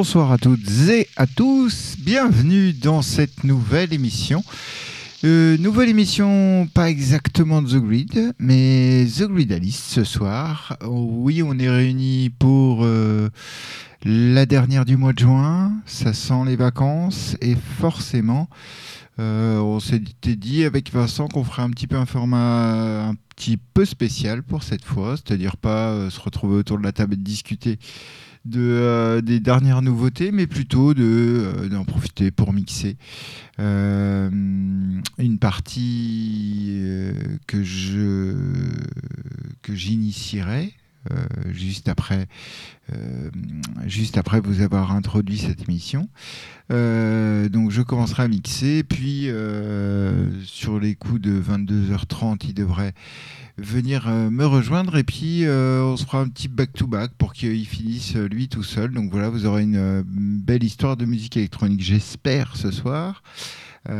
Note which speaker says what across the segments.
Speaker 1: Bonsoir à toutes et à tous, bienvenue dans cette nouvelle émission. Euh, nouvelle émission, pas exactement The Grid, mais The Grid Alice ce soir. oui, on est réunis pour euh, la dernière du mois de juin, ça sent les vacances et forcément, euh, on s'était dit avec Vincent qu'on ferait un petit peu un format un petit peu spécial pour cette fois, c'est-à-dire pas se retrouver autour de la table et discuter de, euh, des dernières nouveautés, mais plutôt de, euh, d'en profiter pour mixer euh, une partie que, je, que j'initierai. Juste après, juste après vous avoir introduit cette émission. donc je commencerai à mixer, puis sur les coups de 22h30, il devrait venir euh, me rejoindre et puis euh, on se fera un petit back-to-back pour qu'il finisse euh, lui tout seul. Donc voilà, vous aurez une belle histoire de musique électronique, j'espère, ce soir. ça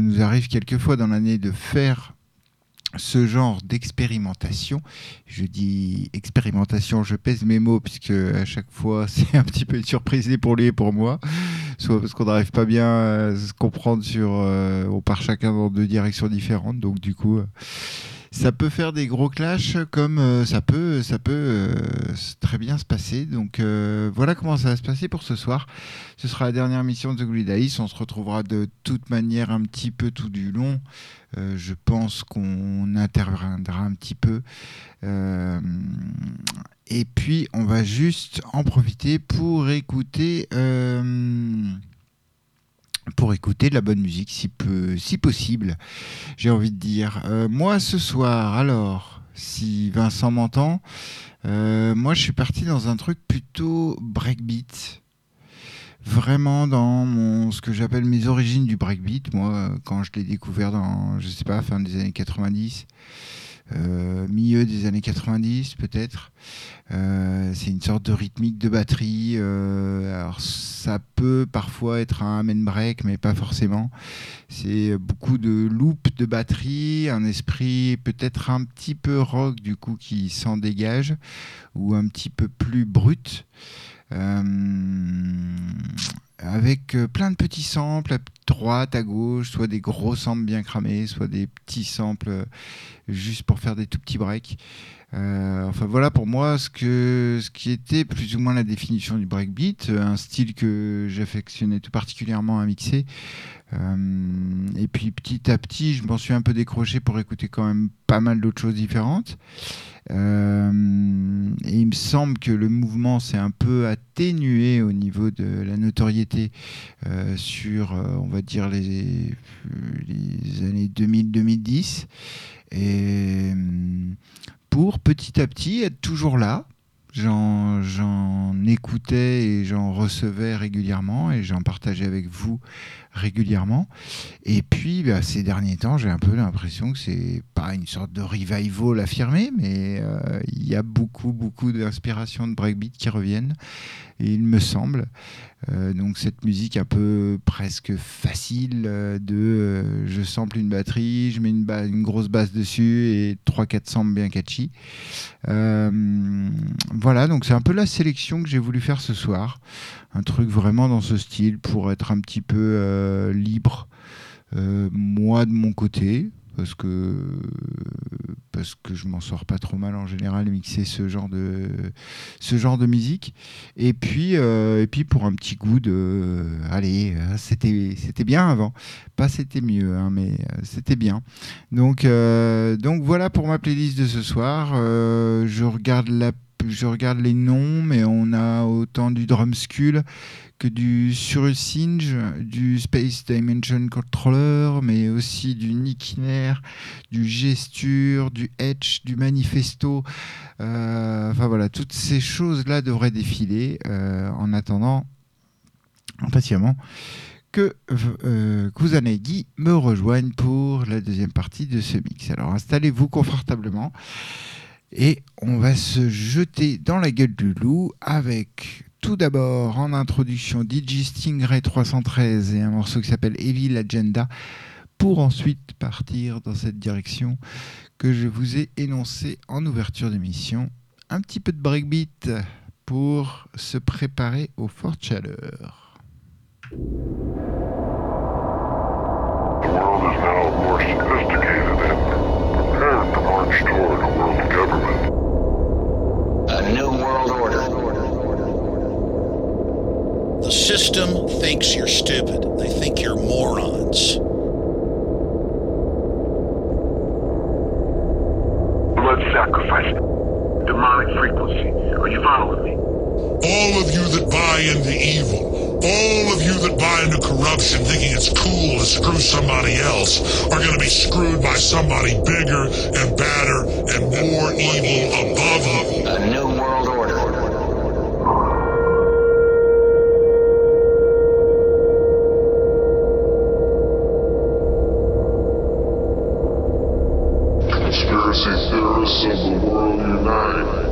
Speaker 1: nous arrive quelquefois dans l'année de faire ce genre d'expérimentation. Je dis expérimentation, je pèse mes mots puisque à chaque fois c'est un petit peu une surprise pour lui et pour moi. Soit parce qu'on n'arrive pas bien à se comprendre sur, euh, on part chacun dans deux directions différentes, donc du coup. Euh, ça peut faire des gros clashs comme euh, ça peut, ça peut très bien se passer. Donc voilà comment ça va se passer pour ce soir. Ce sera la dernière mission de The Grid Ice. On se retrouvera de toute manière un petit peu tout du long. Je pense qu'on interviendra un petit peu. et puis on va juste en profiter pour écouter pour écouter de la bonne musique si, possible, j'ai envie de dire. Euh, moi ce soir, alors, si Vincent m'entend, euh, moi je suis parti dans un truc plutôt breakbeat. Vraiment dans mon, ce que j'appelle mes origines du breakbeat, moi quand je l'ai découvert dans, je sais pas, fin des années 90. Euh, milieu des années 90 peut-être. Euh, c'est une sorte de rythmique de batterie. Euh, alors ça peut parfois être un amen break, mais pas forcément. C'est beaucoup de loop de batterie, un esprit peut-être un petit peu rock du coup qui s'en dégage, ou un petit peu plus brut. Avec plein de petits samples à droite, à gauche, soit des gros samples bien cramés, soit des petits samples juste pour faire des tout petits breaks. Euh, enfin voilà pour moi ce, que, ce qui était plus ou moins la définition du breakbeat, un style que j'affectionnais tout particulièrement à mixer. Euh, et puis petit à petit, je m'en suis un peu décroché pour écouter quand même pas mal d'autres choses différentes. Euh, et il me semble que le mouvement s'est un peu atténué au niveau de la notoriété sur, on va dire, les, les années 2000-2010 et pour petit à petit être toujours là. J'en écoutais et j'en recevais régulièrement et j'en partageais avec vous régulièrement. Et puis, bah, ces derniers temps, j'ai un peu l'impression que c'est pas une sorte de revival affirmé, mais euh, il y a beaucoup, beaucoup d'inspirations de breakbeat qui reviennent, il me semble. Euh, donc cette musique un peu presque facile euh, de je sample une batterie, je mets une, une grosse basse dessus et 3-4 samples bien catchy. voilà, donc c'est un peu la sélection que j'ai voulu faire ce soir un truc vraiment dans ce style pour être un petit peu euh, libre. Euh, moi de mon côté, parce que parce que je m'en sors pas trop mal en général mixer ce genre de ce genre de musique. Et puis euh, et puis pour un petit goût de allez c'était c'était bien avant. Pas c'était mieux hein, mais c'était bien. Donc donc voilà pour ma playlist de ce soir. Je regarde la je regarde les noms, mais on a autant du Drumskull que du Surusynge, du Space Dimension Controller, mais aussi du Nikiner, du Gesture, du Etch, du Manifesto. Euh, enfin voilà, toutes ces choses-là devraient défiler euh, en attendant impatiemment que euh, me rejoigne pour la deuxième partie de ce mix. Alors installez-vous confortablement. Et on va se jeter dans la gueule du loup avec tout d'abord en introduction DJ Stingray 313 et un morceau qui s'appelle Evil Agenda pour ensuite partir dans cette direction que je vous ai énoncée en ouverture d'émission. Un petit peu de breakbeat pour se préparer aux fortes chaleurs.
Speaker 2: The world is now more sophisticated and prepared to march toward a world government.
Speaker 3: A new world order.
Speaker 4: The system thinks you're stupid. They think you're morons.
Speaker 2: Blood sacrifice. Demonic frequency. Are you following me?
Speaker 5: All of you that buy into evil, all of you that buy into corruption thinking it's cool to screw somebody else are going to be screwed by somebody bigger and badder and more evil above you.
Speaker 2: Theorists of the world unite.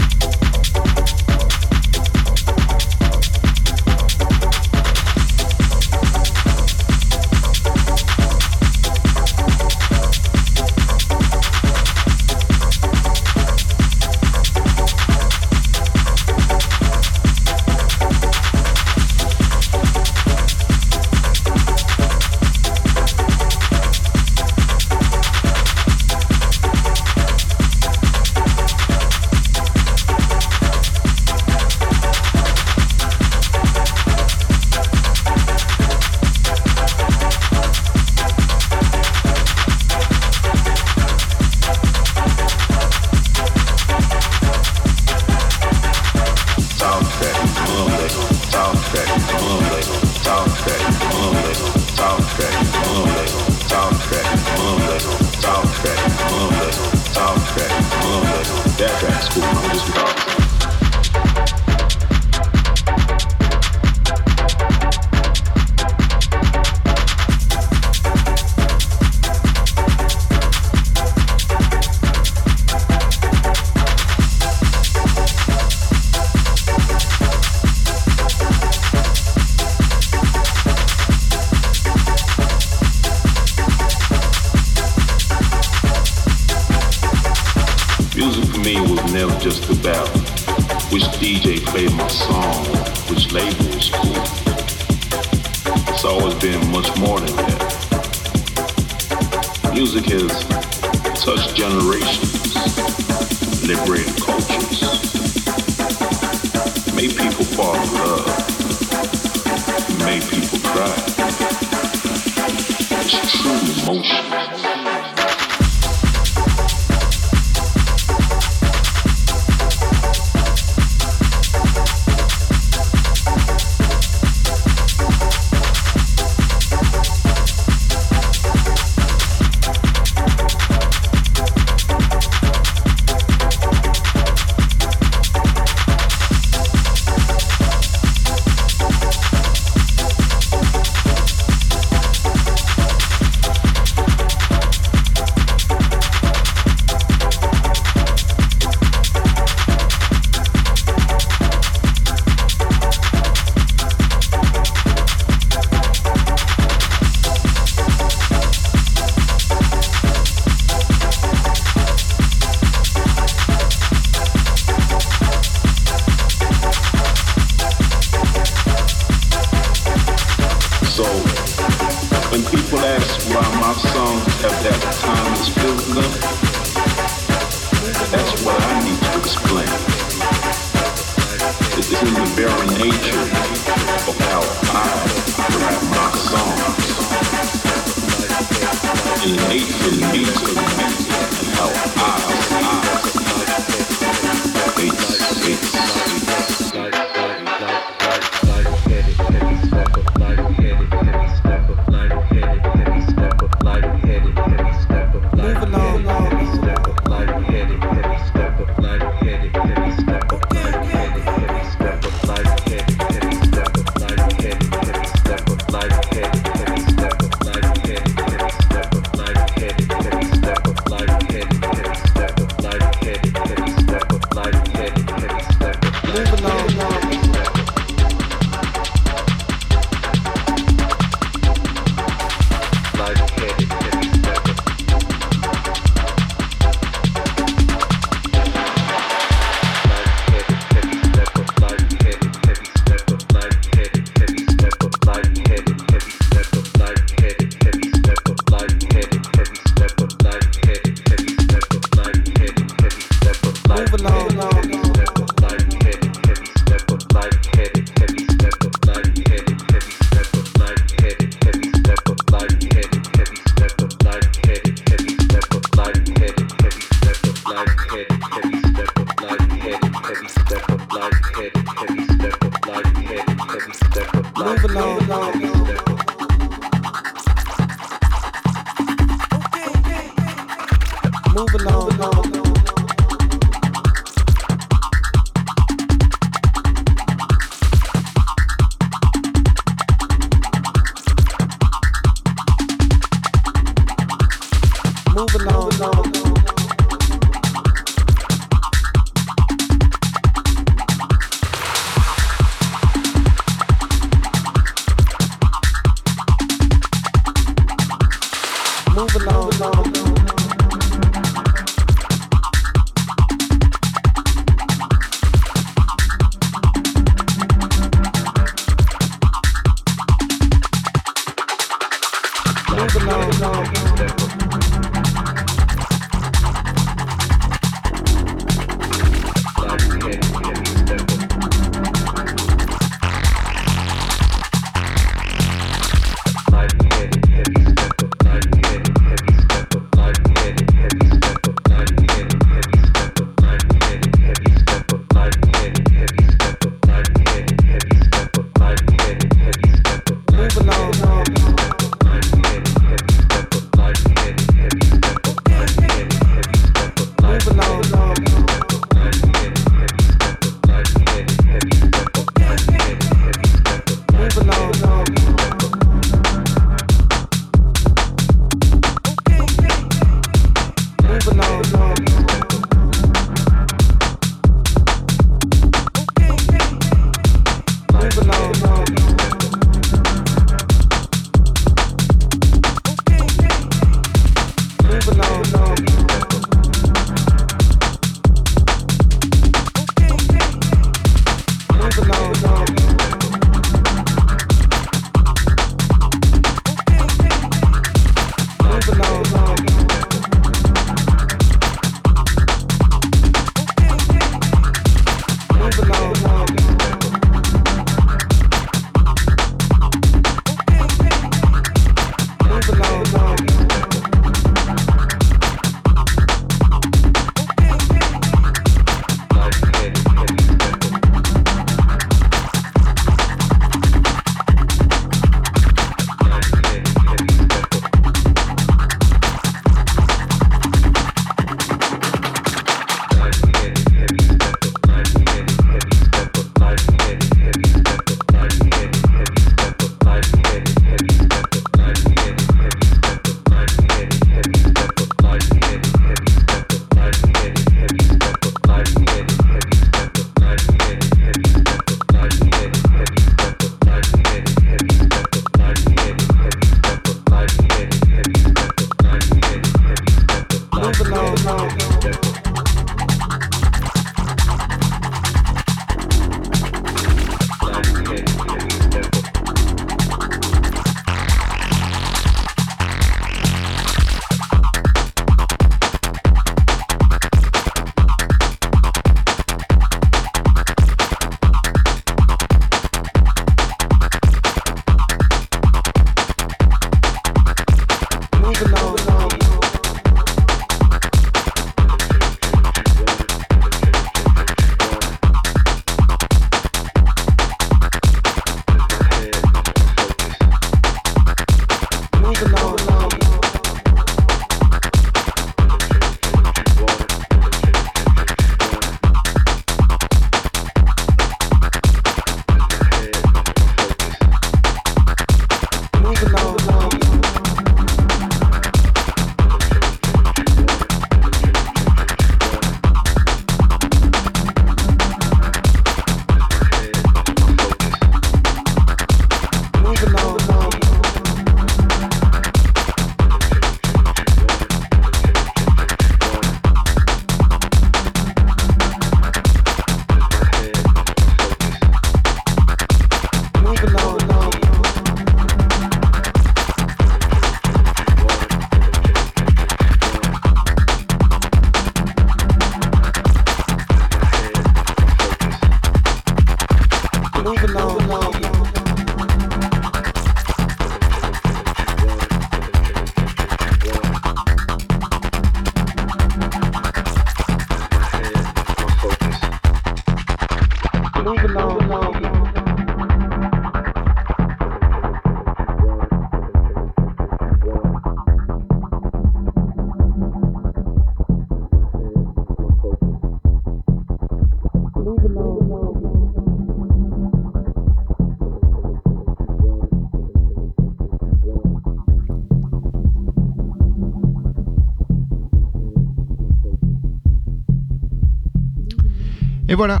Speaker 1: Et voilà,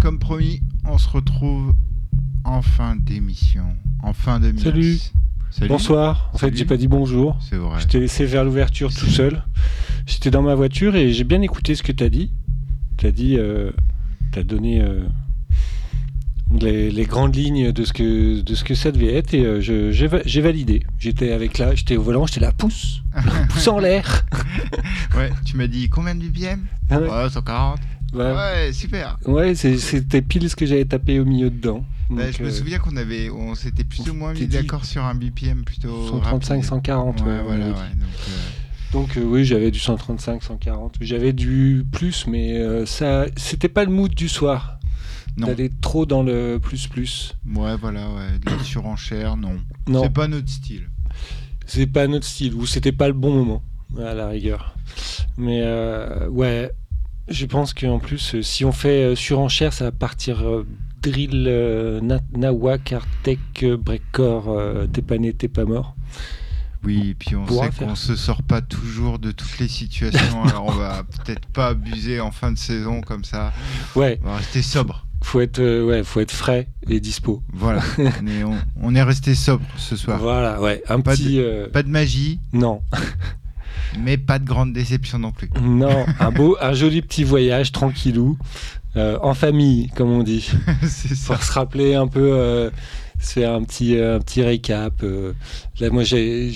Speaker 1: comme promis, on se retrouve en fin d'émission, en fin de.
Speaker 6: Salut.
Speaker 1: Salut.
Speaker 6: Bonsoir. En fait,
Speaker 1: Salut.
Speaker 6: j'ai pas dit bonjour.
Speaker 1: C'est vrai.
Speaker 6: Je t'ai laissé vers l'ouverture tout seul. J'étais dans ma voiture et j'ai bien écouté ce que t'as dit. T'as dit, euh, t'as donné euh, les, les grandes lignes de ce que de ce que ça devait être et euh, je- j'ai va- j'ai validé. J'étais avec là, j'étais au volant, j'étais là, pouce, pouce en l'air.
Speaker 1: Ouais, tu m'as dit combien de BPM?
Speaker 6: Ah ouais.
Speaker 1: Ouais, 140.
Speaker 6: Ouais,
Speaker 1: super.
Speaker 6: ouais, c'était pile ce que j'avais tapé au milieu dedans.
Speaker 1: Bah, je me
Speaker 6: euh,
Speaker 1: souviens qu'on avait, on s'était plus ou moins mis d'accord sur un BPM plutôt
Speaker 6: 135,
Speaker 1: rapide.
Speaker 6: 140.
Speaker 1: Ouais,
Speaker 6: ouais,
Speaker 1: voilà, ouais. Donc, euh,
Speaker 6: Donc euh, oui, j'avais du 135, 140. J'avais du plus, mais euh, ça, c'était pas le mood du soir. D'aller trop dans le plus plus.
Speaker 1: ouais, voilà, ouais, de la surenchère, non.
Speaker 6: Non,
Speaker 1: C'est pas notre style.
Speaker 6: c'est pas notre style. Ou c'était pas le bon moment, à la rigueur. Mais euh, ouais, je pense qu'en plus, euh, si on fait euh, surenchère, ça va partir euh, drill, na- nawak, artec, euh, breakcore, t'es pas né, t'es pas mort.
Speaker 1: Oui, et puis on sait qu'on se sort pas toujours de toutes les situations, alors on va peut-être pas abuser en fin de saison comme ça.
Speaker 6: Ouais,
Speaker 1: On va rester sobre.
Speaker 6: faut être, euh, ouais, faut être frais et dispo.
Speaker 1: Voilà, on est, on, on est resté sobre ce soir.
Speaker 6: Voilà, ouais, un
Speaker 1: Pas
Speaker 6: petit. euh,
Speaker 1: Pas de magie,
Speaker 6: Non,
Speaker 1: mais pas de grande déception non plus.
Speaker 6: Non, un beau, un joli petit voyage tranquillou, euh, en famille, comme on dit,
Speaker 1: C'est ça.
Speaker 6: pour se rappeler un peu, euh, se faire un petit, euh, un petit récap. euh. Là, moi, j'ai,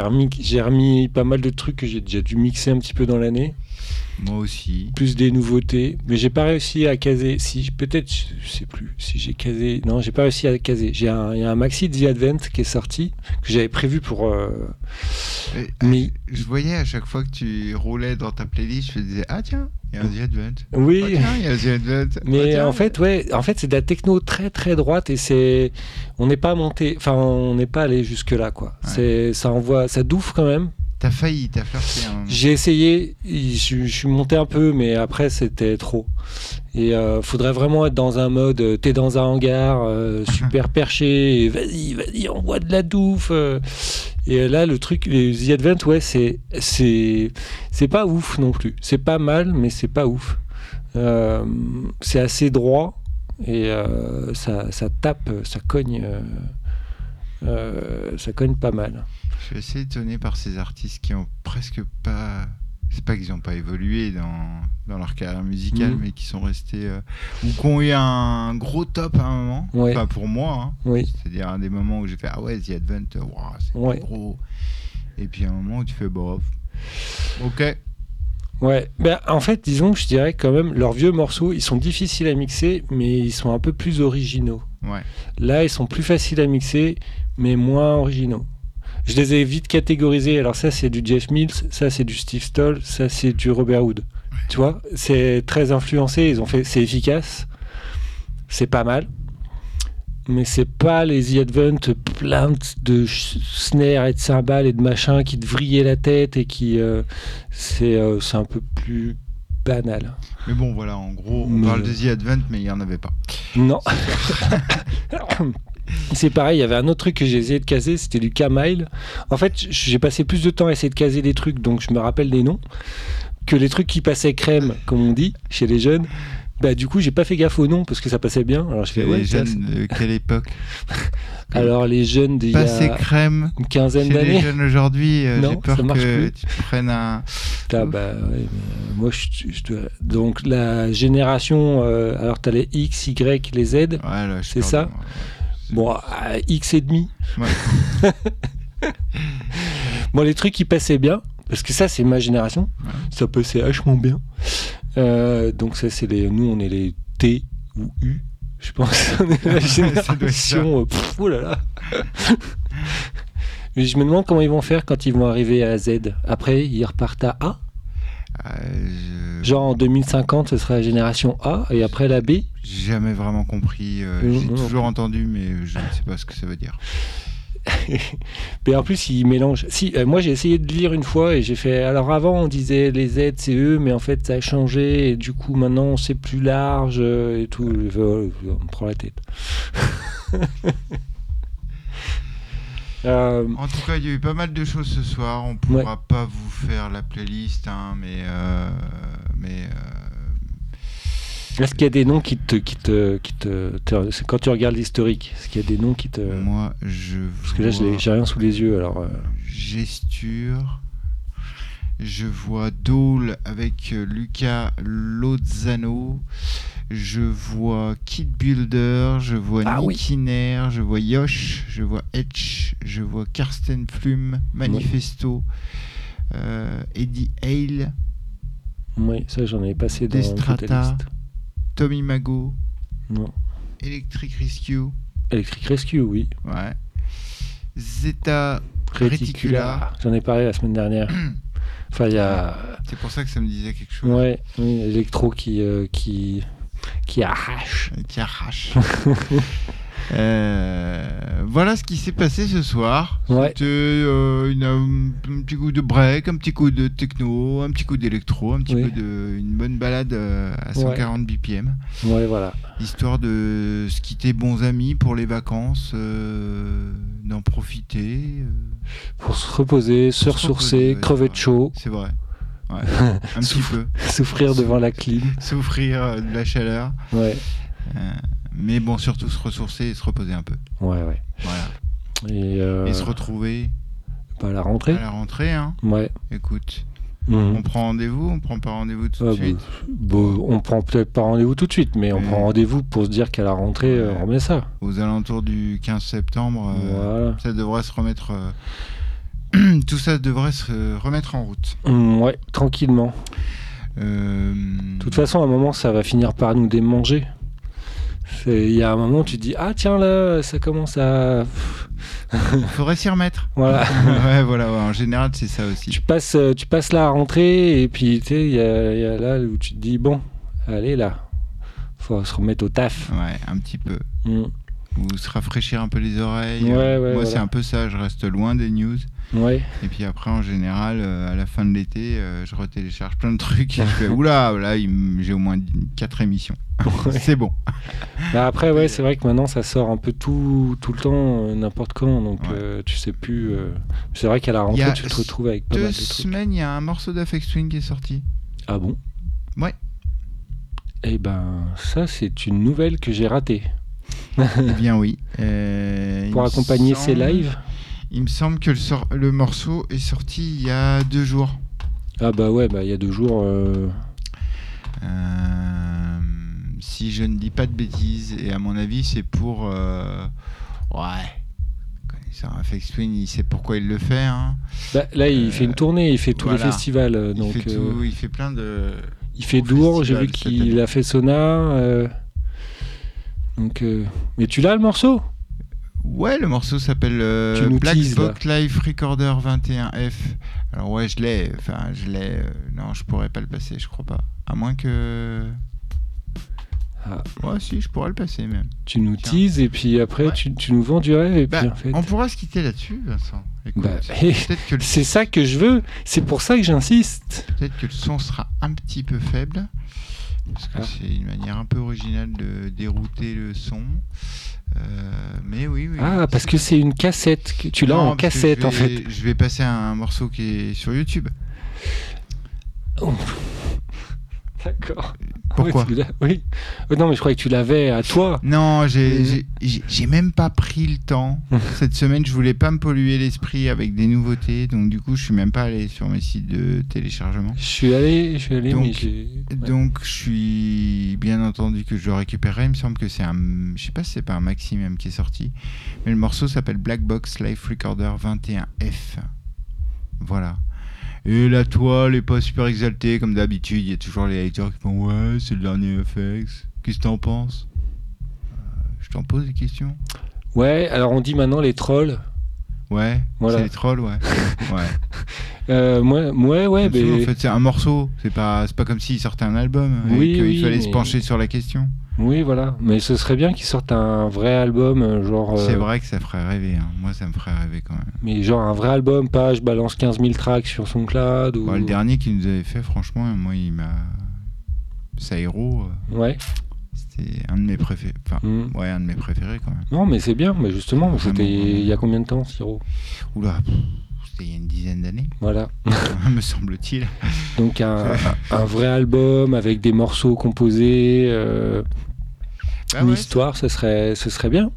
Speaker 6: remis, j'ai remis pas mal de trucs que j'ai déjà dû mixer un petit peu dans l'année,
Speaker 1: Moi aussi.
Speaker 6: plus des nouveautés, mais j'ai pas réussi à caser. Si peut-être, je sais plus, si j'ai casé. Non, j'ai pas réussi à caser. J'ai un, il y a un maxi The Advent qui est sorti que j'avais prévu pour. euh,
Speaker 1: Et,
Speaker 6: Mais-
Speaker 1: Je voyais à chaque fois que tu roulais dans ta playlist, je me disais Ah tiens, il y a un The Advent.
Speaker 6: Oui.
Speaker 1: Oh, tiens, il y a The Advent.
Speaker 6: Mais
Speaker 1: Oh, tiens.
Speaker 6: en fait, ouais, en fait, c'est de la techno très très droite et c'est, on n'est pas monté, enfin, on n'est pas allé jusque là, quoi.
Speaker 1: Ouais.
Speaker 6: C'est, ça envoie, ça douffe quand même.
Speaker 1: T'as failli, t'as flirté. hein.
Speaker 6: J'ai essayé, je, je suis monté un peu, mais après c'était trop. Et euh, faudrait vraiment être dans un mode, euh, t'es dans un hangar, euh, super perché, vas-y, vas-y, envoie de la douffe. Et là, le truc, les The Advent, ouais, c'est, c'est, c'est pas ouf non plus. C'est pas mal, mais c'est pas ouf. Euh, c'est assez droit et ça, ça tape, ça cogne, euh, euh, ça cogne pas mal.
Speaker 1: Je suis assez étonné par ces artistes qui ont presque pas. C'est pas qu'ils n'ont pas évolué dans, dans leur carrière musicale,
Speaker 6: Mhm.
Speaker 1: mais qui sont restés. euh, ou qui ont eu un gros top à un moment.
Speaker 6: Ouais.
Speaker 1: Enfin, pour moi. hein.
Speaker 6: Oui.
Speaker 1: C'est-à-dire un des moments où j'ai fait Ah ouais, The Advent, euh, ouah, c'est
Speaker 6: Ouais.
Speaker 1: gros. Et puis un moment où tu fais Bof. Ok.
Speaker 6: Ouais, ben, en fait, disons que je dirais quand même, leurs vieux morceaux, ils sont difficiles à mixer, mais ils sont un peu plus originaux.
Speaker 1: Ouais.
Speaker 6: Là, ils sont plus faciles à mixer, mais moins originaux. Je les ai vite catégorisés. Alors ça, c'est du Jeff Mills, ça, c'est du Steve Stoll, ça, c'est du Robert Hood. Tu vois, c'est très influencé. Ils ont fait, c'est efficace, c'est pas mal, mais c'est pas les The Advent plein de snares et de cymbales et de machins qui te vrillaient la tête et qui euh, c'est euh, c'est un peu plus banal.
Speaker 1: Mais bon, voilà, en gros, on
Speaker 6: Mais-
Speaker 1: parle de The Advent, mais il n'y en avait pas.
Speaker 6: Non. C'est pareil, il y avait un autre truc que j'ai essayé de caser, c'était du K-Mile. En fait, j'ai passé plus de temps à essayer de caser des trucs, donc je me rappelle des noms, que les trucs qui passaient crème, comme on dit, chez les jeunes. Bah, du coup, j'ai pas fait gaffe aux noms parce que ça passait bien. Alors, je fais,
Speaker 1: Les
Speaker 6: ça,
Speaker 1: jeunes de quelle époque
Speaker 6: Alors, les jeunes d'il y
Speaker 1: Passer
Speaker 6: a
Speaker 1: crème
Speaker 6: une quinzaine
Speaker 1: chez les
Speaker 6: d'années.
Speaker 1: jeunes aujourd'hui, euh, j'ai peur
Speaker 6: ça marche
Speaker 1: que
Speaker 6: plus.
Speaker 1: tu prennes un.
Speaker 6: Ah, bah, ouais, euh, moi, je, je dois- Donc, la génération, euh, alors, t'as les X, Y, les Z.
Speaker 1: Ouais,
Speaker 6: C'est ça. Bon, à X et demi.
Speaker 1: Ouais.
Speaker 6: bon, les trucs qui passaient bien, parce que ça, c'est ma génération,
Speaker 1: Ouais.
Speaker 6: ça passait vachement bien. Euh, donc ça, c'est les, nous, on est les T ou U. Je pense qu'on est la génération. pff, oh là là. Mais je me demande comment ils vont faire quand ils vont arriver à Z. Après, ils repartent à A.
Speaker 1: Euh, je-
Speaker 6: Genre en 2050, ce sera la génération A et après la B.
Speaker 1: J'ai jamais vraiment compris. euh, J'ai toujours entendu, mais je ne sais pas ce que ça veut dire.
Speaker 6: Mais en plus, ils mélangent. Si, euh, moi j'ai essayé de lire une fois et j'ai fait. Alors avant, on disait les Z, c'est eux, mais en fait, ça a changé et du coup, maintenant, c'est plus large et tout. On me prend la tête. Euh,
Speaker 1: En tout cas, il y a eu pas mal de choses ce soir. On pourra pas vous faire la playlist, hein, mais euh, mais euh,
Speaker 6: Est-ce qu'il y a des noms qui te. Qui te, qui te, te- quand tu regardes l'historique, est-ce qu'il y a des noms qui te.
Speaker 1: moi, je
Speaker 6: Parce que là, j'ai rien sous les yeux, alors.
Speaker 1: gesture. Je vois Dole avec euh, Luca Lozano. Je vois Kid Builder. Je vois
Speaker 6: Ah oui.
Speaker 1: Je vois Yosh. Je vois Etch. Je vois Karsten Flume. Manifesto. euh, Eddie Hale.
Speaker 6: Oui, ça, j'en ai passé dans
Speaker 1: Destrata.
Speaker 6: liste.
Speaker 1: Tommy Mago.
Speaker 6: Non.
Speaker 1: Electric Rescue.
Speaker 6: Electric Rescue, oui.
Speaker 1: Ouais. Zeta
Speaker 6: Reticula. J'en ai parlé la semaine dernière. enfin, il y a.
Speaker 1: C'est pour ça que ça me disait quelque chose.
Speaker 6: Ouais, oui, Electro qui, euh, qui, qui arrache.
Speaker 1: qui arrache. Euh, voilà ce qui s'est passé ce soir.
Speaker 6: Ouais.
Speaker 1: C'était euh, une, un petit coup de break, un petit coup de techno, un petit coup d'électro, un petit
Speaker 6: Oui.
Speaker 1: peu de une bonne balade euh, à 140 BPM,
Speaker 6: Ouais, voilà.
Speaker 1: histoire de se quitter bons amis pour les vacances, euh, d'en profiter. euh,
Speaker 6: Pour se reposer, se
Speaker 1: Pour se
Speaker 6: ressourcer, crever de chaud,
Speaker 1: C'est vrai. Ouais. un petit peu.
Speaker 6: souffrir devant la clim.
Speaker 1: Souffrir euh, de la chaleur.
Speaker 6: Ouais,
Speaker 1: Euh, mais bon, surtout se ressourcer et se reposer un peu.
Speaker 6: ouais, ouais.
Speaker 1: Voilà.
Speaker 6: Et, euh,
Speaker 1: Et se retrouver
Speaker 6: bah, à la rentrée.
Speaker 1: à la rentrée. Hein.
Speaker 6: Ouais.
Speaker 1: Écoute,
Speaker 6: Mhm.
Speaker 1: on prend rendez-vous, on prend pas rendez-vous tout
Speaker 6: Ah,
Speaker 1: de suite.
Speaker 6: bah, bon, on prend peut-être pas rendez-vous tout de suite, mais on prend rendez-vous pour se dire qu'à la rentrée,
Speaker 1: Ouais.
Speaker 6: on remet ça.
Speaker 1: Aux alentours du 15 septembre, euh, ça devrait se remettre. tout ça devrait se remettre en route.
Speaker 6: Mm, ouais, tranquillement.
Speaker 1: Euh,
Speaker 6: De toute façon, à un moment, ça va finir par nous démanger. Il y a un moment, tu te dis, ah tiens là, ça commence à...
Speaker 1: il faudrait s'y remettre.
Speaker 6: Voilà.
Speaker 1: ouais, voilà, ouais, en général, c'est ça aussi.
Speaker 6: tu passes, euh, tu passes là à rentrer et puis tu sais, il y a, il y a là où tu te dis bon, allez là, faut se remettre au taf.
Speaker 1: Ouais, un petit peu.
Speaker 6: Mm.
Speaker 1: Ou se rafraîchir un peu les oreilles.
Speaker 6: Ouais,
Speaker 1: Moi,
Speaker 6: voilà.
Speaker 1: c'est un peu ça. Je reste loin des news.
Speaker 6: Ouais.
Speaker 1: Et puis après, en général, euh, à la fin de l'été, euh, je retélécharge plein de trucs. Et je fais, oula, là, j'ai au moins 4 émissions. c'est bon.
Speaker 6: Bah après ouais, c'est vrai que maintenant ça sort un peu tout, tout le temps, euh, n'importe quand, donc
Speaker 1: Ouais.
Speaker 6: euh, tu sais plus. C'est vrai qu'à la rentrée tu te retrouves avec pas mal de trucs.
Speaker 1: semaines, il y a un morceau d'Afex Twin qui est sorti.
Speaker 6: Ah bon?
Speaker 1: Ouais.
Speaker 6: Eh ben ça c'est une nouvelle que j'ai ratée.
Speaker 1: eh bien, oui.
Speaker 6: Pour accompagner ces lives?
Speaker 1: Il me semble que le, sor- le morceau est sorti il y a deux jours.
Speaker 6: Ah bah ouais, bah il y a deux jours. euh,
Speaker 1: Euh, si je ne dis pas de bêtises, et à mon avis, c'est pour. euh, Ouais. Connaissant Afex Twin, il sait pourquoi il le fait. hein.
Speaker 6: Bah, là il
Speaker 1: Euh,
Speaker 6: fait une tournée, il fait tous les festivals,
Speaker 1: Il,
Speaker 6: donc
Speaker 1: fait tout, il fait plein de.
Speaker 6: il fait Dour, j'ai vu qu'il a fait Sona. Donc, mais tu l'as le morceau?
Speaker 1: Ouais, le morceau s'appelle euh, Black. Box Live Recorder 21F. Alors ouais, je l'ai. Enfin, je l'ai. euh, non, je pourrais pas le passer, je crois pas. À moins que.
Speaker 6: Ah.
Speaker 1: Ouais, si, je pourrais le passer même.
Speaker 6: Tu nous
Speaker 1: Tiens.
Speaker 6: teases et puis après
Speaker 1: Ouais.
Speaker 6: tu, tu nous vends du rêve et
Speaker 1: Bah,
Speaker 6: puis en fait.
Speaker 1: On pourra se quitter là-dessus, Vincent.
Speaker 6: Bah,
Speaker 1: le-
Speaker 6: c'est ça que je veux, c'est pour ça que j'insiste.
Speaker 1: peut-être que le son sera un petit peu faible. Parce que
Speaker 6: Ah.
Speaker 1: c'est une manière un peu originale de dérouter le son. Euh, mais oui, oui.
Speaker 6: Ah, parce que c'est une cassette, tu l'as en cassette en fait.
Speaker 1: Je vais passer un morceau qui est sur YouTube.
Speaker 6: D'accord.
Speaker 1: Pourquoi
Speaker 6: Oui. Oh, non, mais je croyais que tu l'avais à toi.
Speaker 1: Non, j'ai-
Speaker 6: Mhm.
Speaker 1: j'ai même pas pris le temps. Cette semaine, je voulais pas me polluer l'esprit avec des nouveautés, donc du coup, je suis même pas allé sur mes sites de téléchargement.
Speaker 6: Je suis allé, je suis allé,
Speaker 1: Donc,
Speaker 6: mais j'ai. ouais.
Speaker 1: Donc, je suis bien entendu que je le récupérerai. Il me semble que c'est un, je sais pas si c'est pas un maxi même qui est sorti, mais le morceau s'appelle Black Box Life Recorder 21F. Voilà. Et la toile est pas super exaltée comme d'habitude. Il y a toujours les haters qui font ouais, c'est le dernier FX. Qu'est-ce que t'en penses? T'en poses des questions
Speaker 6: Ouais, alors on dit maintenant les trolls.
Speaker 1: Ouais,
Speaker 6: Voilà.
Speaker 1: c'est les trolls, ouais. ouais.
Speaker 6: Euh, moi, ouais,
Speaker 1: ça,
Speaker 6: mais-
Speaker 1: En fait, c'est un morceau. C'est pas, c'est pas comme s'il sortait un album
Speaker 6: Oui,
Speaker 1: et qu'il
Speaker 6: oui,
Speaker 1: fallait se pencher sur la question.
Speaker 6: Oui, voilà. Mais ce serait bien qu'ils sortent un vrai album, euh, genre. euh,
Speaker 1: C'est vrai que ça ferait rêver. hein. Moi, ça me ferait rêver quand même.
Speaker 6: Mais genre un vrai album, pas je balance 15 000 tracks sur son cloud. Ou...
Speaker 1: Bon, le dernier qu'il nous avait fait, franchement, moi, il m'a. Sairo, euh,
Speaker 6: Ouais.
Speaker 1: c'était un de mes préférés. Enfin,
Speaker 6: Mm.
Speaker 1: ouais, un de mes préférés quand même.
Speaker 6: Non, mais c'est bien. Mais justement, c'était il y a combien de temps, Siro?
Speaker 1: Oula, pff, c'était il y a une dizaine d'années,
Speaker 6: Voilà.
Speaker 1: me semble-t-il.
Speaker 6: Donc un, un- vrai album avec des morceaux composés, euh,
Speaker 1: Bah
Speaker 6: une
Speaker 1: ouais,
Speaker 6: histoire, ce serait, ce serait bien.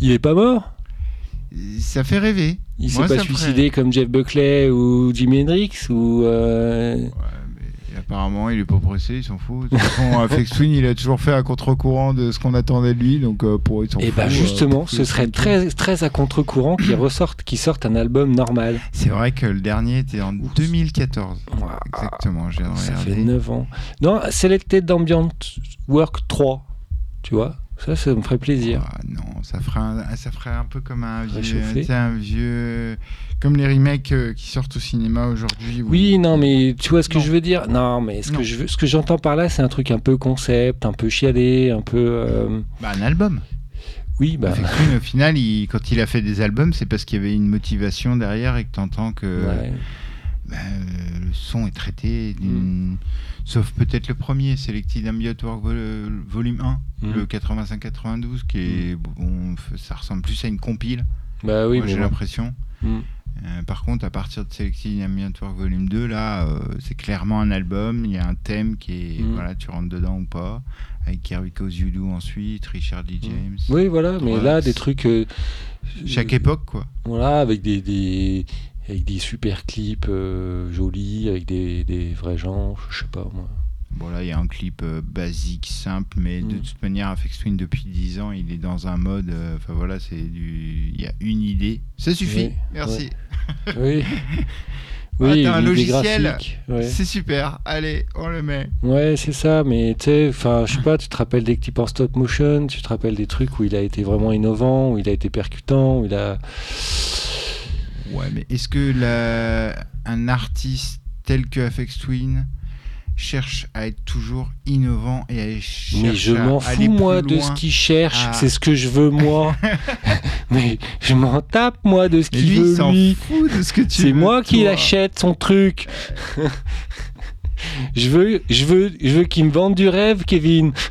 Speaker 6: Il est pas mort?
Speaker 1: Ça fait rêver.
Speaker 6: Il s'est pas
Speaker 1: ferait-
Speaker 6: suicidé comme Jeff Buckley ou Jimi Hendrix ou euh,
Speaker 1: Ouais, apparemment, il est pas pressé, il s'en fout. De toute façon, Twin, il a toujours fait à contre-courant de ce qu'on attendait de lui, donc euh, pour eux, il s'en
Speaker 6: Et
Speaker 1: fout.
Speaker 6: bah
Speaker 1: euh,
Speaker 6: justement, ce serait très très à contre-courant qu'il ressorte, qu'il sorte un album normal.
Speaker 1: C'est vrai que le dernier était en 2014.
Speaker 6: Ouah,
Speaker 1: Exactement, j'ai
Speaker 6: Ça
Speaker 1: regardé.
Speaker 6: fait 9 ans. Non, Selected Ambient Work 3, tu vois. Ça, ça me ferait plaisir.
Speaker 1: Ah, non, ça ferait, un, ça ferait un peu comme un vieux, tu un comme les remakes euh, qui sortent au cinéma aujourd'hui. où-
Speaker 6: Oui, non, mais tu vois ce que
Speaker 1: Non.
Speaker 6: je veux dire? Non, mais ce
Speaker 1: Non.
Speaker 6: que je veux, ce que j'entends par là, c'est un truc un peu concept, un peu chiadé, un peu. euh,
Speaker 1: Bah, un album.
Speaker 6: Oui, bah.
Speaker 1: Au final, il- quand il a fait des albums, c'est parce qu'il y avait une motivation derrière et que t'entends que
Speaker 6: ouais.
Speaker 1: Bah, euh, le son est traité
Speaker 6: Mm.
Speaker 1: Sauf peut-être le premier, Selected Ambient Work Vol- Volume 1,
Speaker 6: Mm.
Speaker 1: le 85-92, qui est. Bon, ça ressemble plus à une compile,
Speaker 6: Bah oui,
Speaker 1: j'ai l'impression.
Speaker 6: Mm.
Speaker 1: Euh, par contre, à partir de Selected Ambient Work Volume 2, là, euh, c'est clairement un album. Il y a un thème qui est.
Speaker 6: Mm.
Speaker 1: Voilà, tu rentres dedans ou pas. Avec Kerrico You ensuite, Richard D. James.
Speaker 6: Oui, voilà, mais
Speaker 1: Ouais,
Speaker 6: là, des trucs. euh,
Speaker 1: Chaque
Speaker 6: euh,
Speaker 1: époque, quoi.
Speaker 6: Voilà, avec des, des, avec des super clips euh, jolis, avec des, des vrais gens, je sais pas moi.
Speaker 1: Bon, là, il y a un clip euh, basique, simple, mais de
Speaker 6: Mm.
Speaker 1: toute manière, Afex Twin, depuis 10 ans, il est dans un mode. euh, Enfin, voilà, c'est du. Il y a une idée. Ça suffit.
Speaker 6: Oui,
Speaker 1: Merci.
Speaker 6: Oui.
Speaker 1: Ah,
Speaker 6: Oui,
Speaker 1: t'as un logiciel.
Speaker 6: ouais.
Speaker 1: C'est super. Allez, on le met.
Speaker 6: Ouais, c'est ça, mais tu sais, enfin, je sais pas, tu te rappelles des clips en stop motion, tu te rappelles des trucs où il a été vraiment innovant, où il a été percutant, où il a.
Speaker 1: Ouais, mais est-ce que la... un artiste tel que Afex Twin cherche à être toujours innovant et à aller chercher
Speaker 6: Mais je m'en fous, moi, de ce qu'il cherche, c'est ce que je veux, moi. mais je m'en tape, moi, de ce qu'il veut, lui. C'est moi qui
Speaker 1: toi.
Speaker 6: achète son truc. je veux, je veux, je veux qu'il me vende du rêve, Kevin.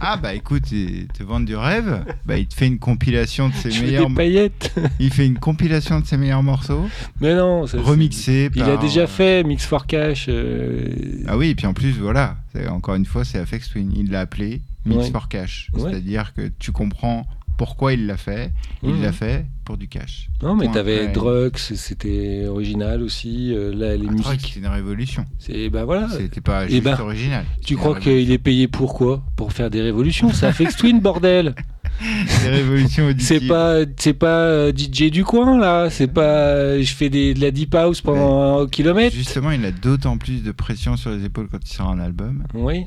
Speaker 1: Ah bah écoute, il te vend du rêve, bah il te fait une compilation de ses
Speaker 6: Je
Speaker 1: meilleurs
Speaker 6: des paillettes.
Speaker 1: il fait une compilation de ses meilleurs morceaux
Speaker 6: Mais non, ça,
Speaker 1: remixés
Speaker 6: Il a déjà fait Mix for Cash. euh,
Speaker 1: Ah oui, et puis en plus voilà, encore une fois c'est Afex Twin, il l'a appelé Mix
Speaker 6: Ouais.
Speaker 1: for Cash,
Speaker 6: Ouais.
Speaker 1: c'est-à-dire que tu comprends pourquoi il l'a fait, il l'a fait pour du cash.
Speaker 6: Non, mais t'avais
Speaker 1: Ouais.
Speaker 6: Drugs, c'était original aussi. euh, là, les
Speaker 1: Ah,
Speaker 6: musiques.
Speaker 1: c'est une révolution.
Speaker 6: C'est bah voilà.
Speaker 1: C'était pas
Speaker 6: Eh
Speaker 1: juste
Speaker 6: ben,
Speaker 1: original.
Speaker 6: Tu crois qu'il est payé pour quoi? Pour faire des révolutions? Ça fait Twin, bordel.
Speaker 1: Des révolutions
Speaker 6: C'est pas, c'est pas euh, DJ du coin, là C'est pas. euh, Je fais des, de la deep house pendant un kilomètre
Speaker 1: Justement, il a d'autant plus de pression sur les épaules quand il sort un album.
Speaker 6: Oui.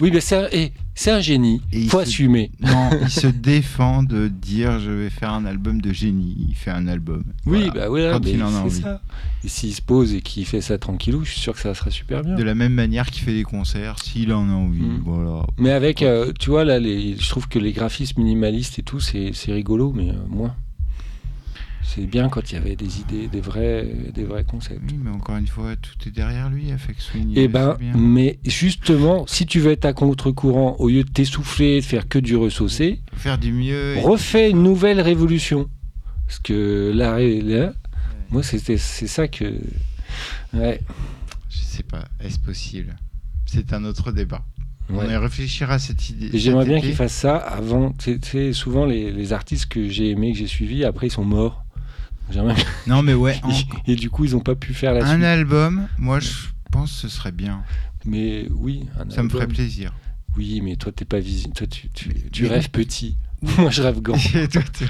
Speaker 6: Oui, mais c'est un, c'est un génie.
Speaker 1: Et il
Speaker 6: Faut
Speaker 1: se-
Speaker 6: assumer.
Speaker 1: Non, il se défend de dire je vais faire un album de génie. Il fait un album.
Speaker 6: Oui,
Speaker 1: Voilà.
Speaker 6: bah voilà,
Speaker 1: Quand
Speaker 6: mais
Speaker 1: il en a envie.
Speaker 6: ça. Et s'il se pose et qu'il fait ça tranquillou, je suis sûr que ça sera super bien.
Speaker 1: De la même manière qu'il fait des concerts, s'il en a envie.
Speaker 6: Mm.
Speaker 1: Voilà.
Speaker 6: Mais avec, euh, tu vois, là, les, je trouve que les graphismes minimalistes et tout, c'est c'est rigolo, mais euh, moins. C'est bien quand il y avait des idées, des vrais, des vrais concepts.
Speaker 1: Oui, mais encore une fois, tout est derrière lui,
Speaker 6: Et
Speaker 1: le
Speaker 6: ben,
Speaker 1: bien.
Speaker 6: mais justement, si tu veux être à contre-courant, au lieu de t'essouffler, de faire que du ressaucé,
Speaker 1: faire du mieux. et-
Speaker 6: refais une nouvelle révolution. Parce que là, là moi, c'était- c'est ça que. Ouais.
Speaker 1: Je sais pas, est-ce possible? C'est un autre débat. On y réfléchira à cette idée.
Speaker 6: J'aimerais bien
Speaker 1: été.
Speaker 6: qu'ils fassent ça avant. Tu sais, souvent, les, les artistes que j'ai aimés, que j'ai suivis, après, ils sont morts.
Speaker 1: Non, mais ouais, en-
Speaker 6: Et du coup, ils n'ont pas pu faire la
Speaker 1: un
Speaker 6: suite.
Speaker 1: album, moi je pense que ce serait bien.
Speaker 6: Mais oui, un
Speaker 1: Ça me ferait
Speaker 6: album.
Speaker 1: plaisir.
Speaker 6: Oui, mais toi, t'es pas visible. Toi, tu, tu, tu
Speaker 1: Mais-
Speaker 6: rêves petit. Moi, je rêve grand.
Speaker 1: Et toi, tu...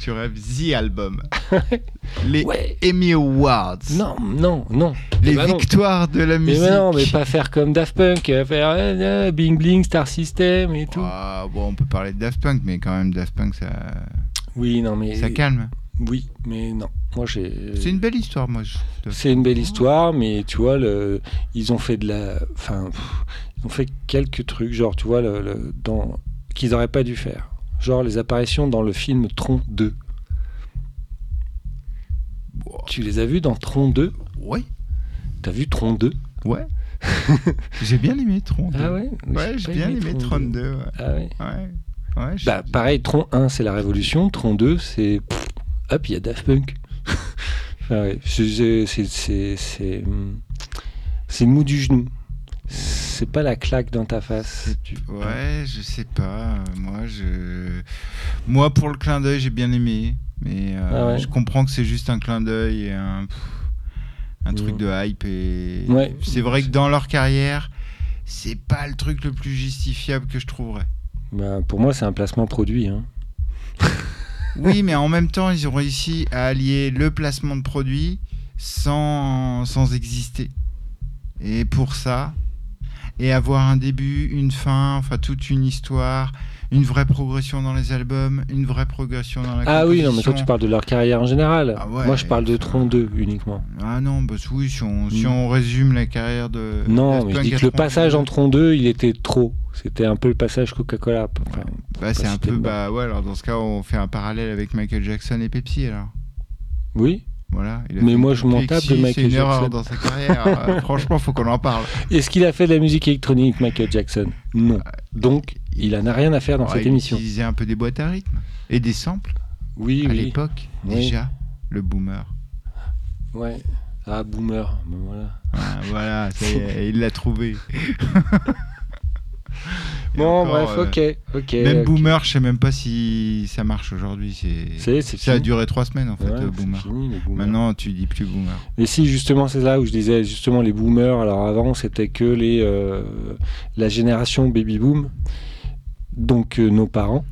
Speaker 1: tu rêves The Album. Les
Speaker 6: Ouais.
Speaker 1: Emmy Awards.
Speaker 6: Non, non, non.
Speaker 1: Les
Speaker 6: Eh ben non.
Speaker 1: victoires de la
Speaker 6: Mais
Speaker 1: musique.
Speaker 6: ben non, mais pas faire comme Daft Punk, euh, faire euh, euh, Bing Bling, Star System et tout.
Speaker 1: Ah, bon, on peut parler de Daft Punk, mais quand même, Daft Punk, ça,
Speaker 6: Oui, non, mais.
Speaker 1: ça calme.
Speaker 6: Oui, mais non. Moi, j'ai.
Speaker 1: C'est une belle histoire, moi. je-
Speaker 6: C'est une belle histoire, mais tu vois, le, ils ont fait de la. Enfin, pff, ils ont fait quelques trucs, genre, tu vois, le, le- dans, qu'ils n'auraient pas dû faire. Genre les apparitions dans le film Tron 2. Tu les as vus dans Tron 2
Speaker 1: Ouais,
Speaker 6: T'as vu Tron 2
Speaker 1: ouais. j'ai bien aimé Tron 2.
Speaker 6: Ah ouais?
Speaker 1: Ouais, j'ai bien aimé Tron 2. Ouais.
Speaker 6: Ah ouais?
Speaker 1: Ouais. Ouais,
Speaker 6: Bah, pareil, Tron 1, c'est la révolution. Tron 2, c'est. Hop, il y a Daft Punk. Enfin, ouais, c'est- c'est- c'est- mou du genou. C'est pas la claque dans ta face. Tu-
Speaker 1: Ouais, je sais pas. Moi, je, moi pour le clin d'œil, j'ai bien aimé, mais euh,
Speaker 6: Ah ouais.
Speaker 1: je comprends que c'est juste un clin d'œil et un, pff, un truc
Speaker 6: Mm.
Speaker 1: de hype. Et c'est vrai que dans leur carrière, c'est pas le truc le plus justifiable que je trouverais.
Speaker 6: Bah, pour moi, c'est un placement produit. hein.
Speaker 1: Oui, mais en même temps, ils ont réussi à allier le placement de produits sans, sans exister. Et pour ça, et avoir un début, une fin, enfin toute une histoire, une vraie progression dans les albums, une vraie progression dans la
Speaker 6: Ah oui, non, mais toi, tu parles de leur carrière en général.
Speaker 1: Ah ouais,
Speaker 6: moi, je parle de Tron 2 uniquement.
Speaker 1: Ah non, bah oui, si on, si
Speaker 6: Mm.
Speaker 1: on résume la carrière de.
Speaker 6: Non, mais je dis que le passage
Speaker 1: 2,
Speaker 6: en Tron 2, il était trop. C'était un peu le passage Coca-Cola. Enfin,
Speaker 1: Bah, c'est un peu. Bah ouais, alors dans ce cas, on fait un parallèle avec Michael Jackson et Pepsi alors.
Speaker 6: Oui.
Speaker 1: Voilà. il a
Speaker 6: Mais moi, je m'en tape de
Speaker 1: C'est
Speaker 6: Michael
Speaker 1: une erreur
Speaker 6: Jackson.
Speaker 1: dans sa carrière. Euh, franchement, faut qu'on en parle.
Speaker 6: Est-ce qu'il a fait de la musique électronique, Michael Jackson? Non. Donc, il en a rien à faire dans
Speaker 1: Ouais,
Speaker 6: cette
Speaker 1: il
Speaker 6: émission.
Speaker 1: utilisait un peu des boîtes à rythme et des samples
Speaker 6: Oui,
Speaker 1: à
Speaker 6: oui.
Speaker 1: l'époque
Speaker 6: Oui.
Speaker 1: déjà. Le boomer.
Speaker 6: Ouais. Ah, boomer. Ben voilà.
Speaker 1: Ah, voilà, ça y est, il l'a trouvé.
Speaker 6: Bon,
Speaker 1: encore,
Speaker 6: bref,
Speaker 1: euh,
Speaker 6: ok. ok.
Speaker 1: Même. Boomer, je sais même pas si ça marche aujourd'hui. C'est, ça a duré trois semaines en fait,
Speaker 6: Ouais,
Speaker 1: Boomer.
Speaker 6: fini.
Speaker 1: Maintenant, tu dis plus Boomer.
Speaker 6: Et si justement c'est là où je disais justement les boomers, alors avant c'était que les euh, la génération baby boom, donc euh, nos parents.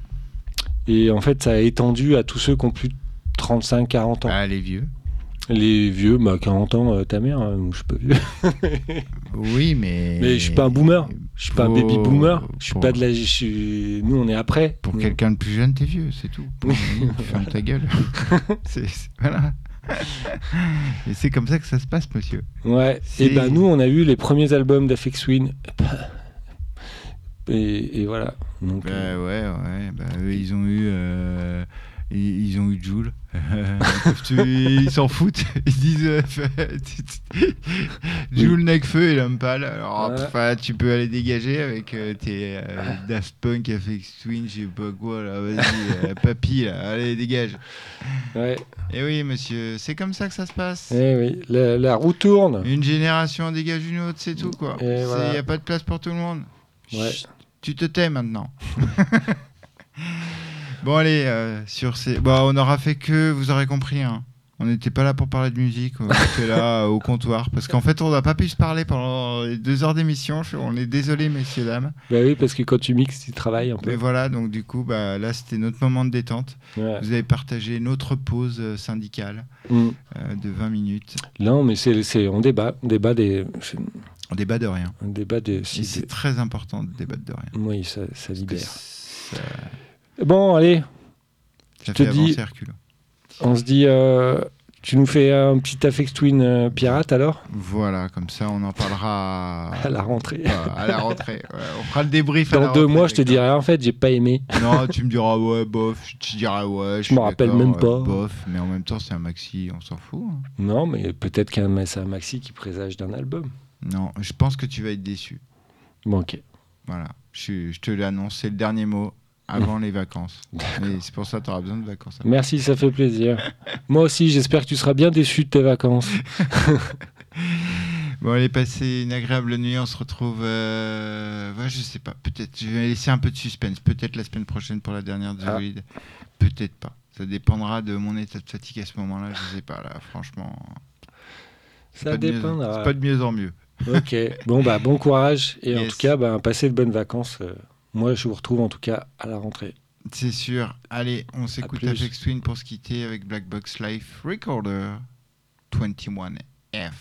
Speaker 6: Et en fait ça a étendu à tous ceux qui ont plus de 35, 40 ans.
Speaker 1: Ah, les vieux.
Speaker 6: Les vieux, bah 40 ans, euh, ta mère, hein, je suis pas vieux.
Speaker 1: Oui, mais.
Speaker 6: Mais je suis pas un boomer, je suis pas un baby boomer, je suis
Speaker 1: pour-
Speaker 6: pas de la. je suis- Nous on est après.
Speaker 1: Pour quelqu'un de plus jeune, t'es vieux, c'est tout. Ferme ta gueule. C'est- voilà. Et c'est comme ça que ça se passe, monsieur.
Speaker 6: Ouais, et ben nous on a eu les premiers albums d'Afex Twin. Et, et voilà. Donc,
Speaker 1: Bah
Speaker 6: euh,
Speaker 1: ouais, ouais. Bah, eux, ils ont eu. euh, ils, ils ont eu Joule. Ils s'en foutent. Ils disent. euh, Joule, Necfeu et Lumpal. Alors,
Speaker 6: Ouais.
Speaker 1: enfin, tu peux aller dégager avec tes euh, Daft Punk, FX Twin, je sais pas quoi, là. Vas-y, papy, là. Allez, dégage.
Speaker 6: ouais.
Speaker 1: Et oui, monsieur, c'est comme ça que ça se passe.
Speaker 6: Eh oui, la, la roue tourne.
Speaker 1: Une génération dégage une autre, c'est tout, quoi.
Speaker 6: Et
Speaker 1: Il
Speaker 6: voilà.
Speaker 1: n'y a pas de place pour tout le monde.
Speaker 6: Ouais.
Speaker 1: Chut, tu te tais maintenant. bon, allez, euh, sur ces. Bon, on aura fait que, vous aurez compris, hein. On n'était pas là pour parler de musique, on était là euh, au comptoir. Parce qu'en fait, on n'a pas pu se parler pendant les deux heures d'émission. On est désolé, messieurs, dames.
Speaker 6: Bah oui, parce que quand tu mixes, tu travailles un peu.
Speaker 1: Mais voilà, donc du coup, bah, là, c'était notre moment de détente.
Speaker 6: Ouais.
Speaker 1: Vous avez partagé notre pause euh, syndicale
Speaker 6: Mm.
Speaker 1: euh, de 20 minutes.
Speaker 6: Non, mais c'est, on débat, on débat des,
Speaker 1: On débat de rien.
Speaker 6: un débat si-
Speaker 1: c'est très important de débattre de rien.
Speaker 6: oui, ça, libère.
Speaker 1: ça,
Speaker 6: Bon, allez,
Speaker 1: ça
Speaker 6: te
Speaker 1: fait
Speaker 6: dis-
Speaker 1: avancer Hercule.
Speaker 6: on se dit, euh, tu nous fais un petit Afex Twin euh, pirate alors?
Speaker 1: Voilà, comme ça on en parlera
Speaker 6: à la rentrée.
Speaker 1: À la rentrée. Ouais, on fera le débrief à la
Speaker 6: Dans deux mois, je te dirai en fait, j'ai pas aimé.
Speaker 1: Non, tu me diras ouais, bof. Tu diras ouais.
Speaker 6: Je m'en
Speaker 1: suis
Speaker 6: rappelle même pas.
Speaker 1: Bof, mais en même temps, c'est un maxi, on s'en fout. hein.
Speaker 6: Non, mais peut-être qu'un c'est un maxi qui présage d'un album.
Speaker 1: Non, je pense que tu vas être déçu.
Speaker 6: Bon, ok.
Speaker 1: Voilà, je, je te l'annonce, c'est le dernier mot avant les vacances. Mais c'est pour ça que tu auras besoin de vacances.
Speaker 6: Merci, ça fait plaisir. Moi aussi, j'espère que tu seras bien déçu de tes vacances.
Speaker 1: Bon, allez, passez une agréable nuit. On se retrouve. Euh... Ouais, je sais pas. Peut-être. Je vais laisser un peu de suspense. Peut-être la semaine prochaine pour la dernière de
Speaker 6: Ah.
Speaker 1: Peut-être pas. Ça dépendra de mon état de fatigue à ce moment-là. Je sais pas, là, franchement.
Speaker 6: Ça dépendra.
Speaker 1: C'est pas de mieux en mieux.
Speaker 6: Ok, bon, bah, bon courage. Et en tout cas, bah, passez de bonnes vacances. Euh. Moi, je vous retrouve en tout cas à la rentrée.
Speaker 1: C'est sûr. Allez, on s'écoute Apex Twin pour se quitter avec Black Box Life Recorder 21F.